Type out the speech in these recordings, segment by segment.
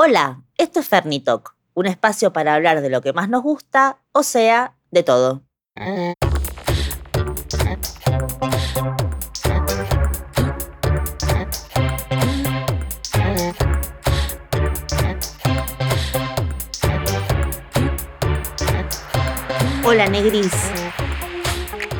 Hola, esto es Fernitalk, un espacio para hablar de lo que más nos gusta, o sea, de todo. Hola Negris.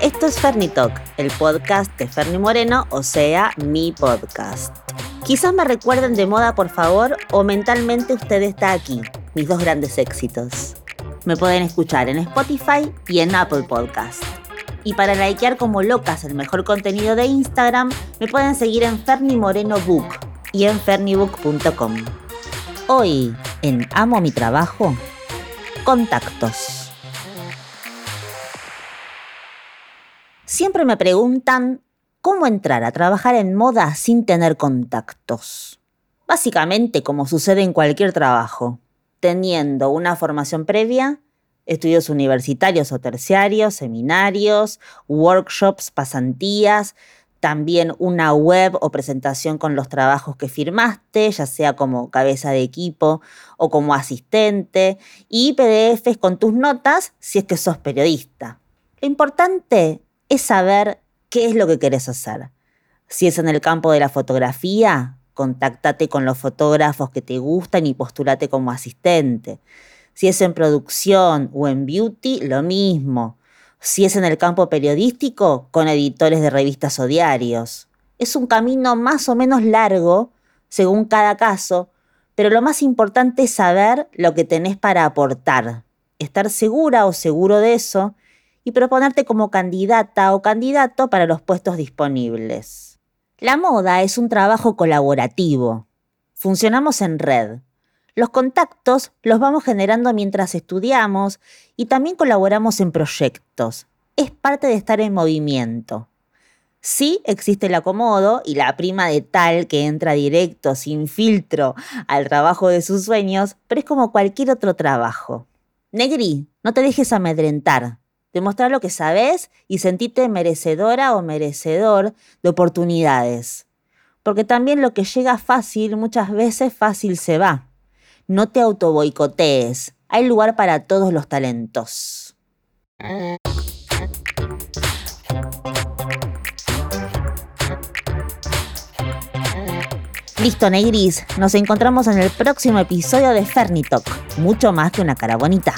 Esto es Fernitalk, el podcast de Ferni Moreno, o sea, mi podcast. Quizás me recuerden de moda, por favor, o mentalmente usted está aquí, mis dos grandes éxitos. Me pueden escuchar en Spotify y en Apple Podcast. Y para likear como locas el mejor contenido de Instagram, me pueden seguir en Ferni Moreno Book y en fernibook.com. Hoy, en Amo mi trabajo, contactos. Siempre me preguntan ¿Cómo entrar a trabajar en moda sin tener contactos? Básicamente como sucede en cualquier trabajo, teniendo una formación previa, estudios universitarios o terciarios, seminarios, workshops, pasantías, también una web o presentación con los trabajos que firmaste, ya sea como cabeza de equipo o como asistente, y PDFs con tus notas si es que sos periodista. Lo importante es saber qué es lo que querés hacer. Si es en el campo de la fotografía, contáctate con los fotógrafos que te gustan y postulate como asistente. Si es en producción o en beauty, lo mismo. Si es en el campo periodístico, con editores de revistas o diarios. Es un camino más o menos largo, según cada caso, pero lo más importante es saber lo que tenés para aportar, estar segura o seguro de eso y proponerte como candidata o candidato para los puestos disponibles. La moda es un trabajo colaborativo. Funcionamos en red. Los contactos los vamos generando mientras estudiamos y también colaboramos en proyectos. Es parte de estar en movimiento. Sí existe el acomodo y la prima de tal que entra directo, sin filtro, al trabajo de sus sueños, pero es como cualquier otro trabajo. Negri, no te dejes amedrentar demostrar lo que sabes y sentirte merecedora o merecedor de oportunidades. Porque también lo que llega fácil, muchas veces fácil se va. No te autoboicotees. Hay lugar para todos los talentos. Listo, Negris. Nos encontramos en el próximo episodio de Fernitok. Mucho más que una cara bonita.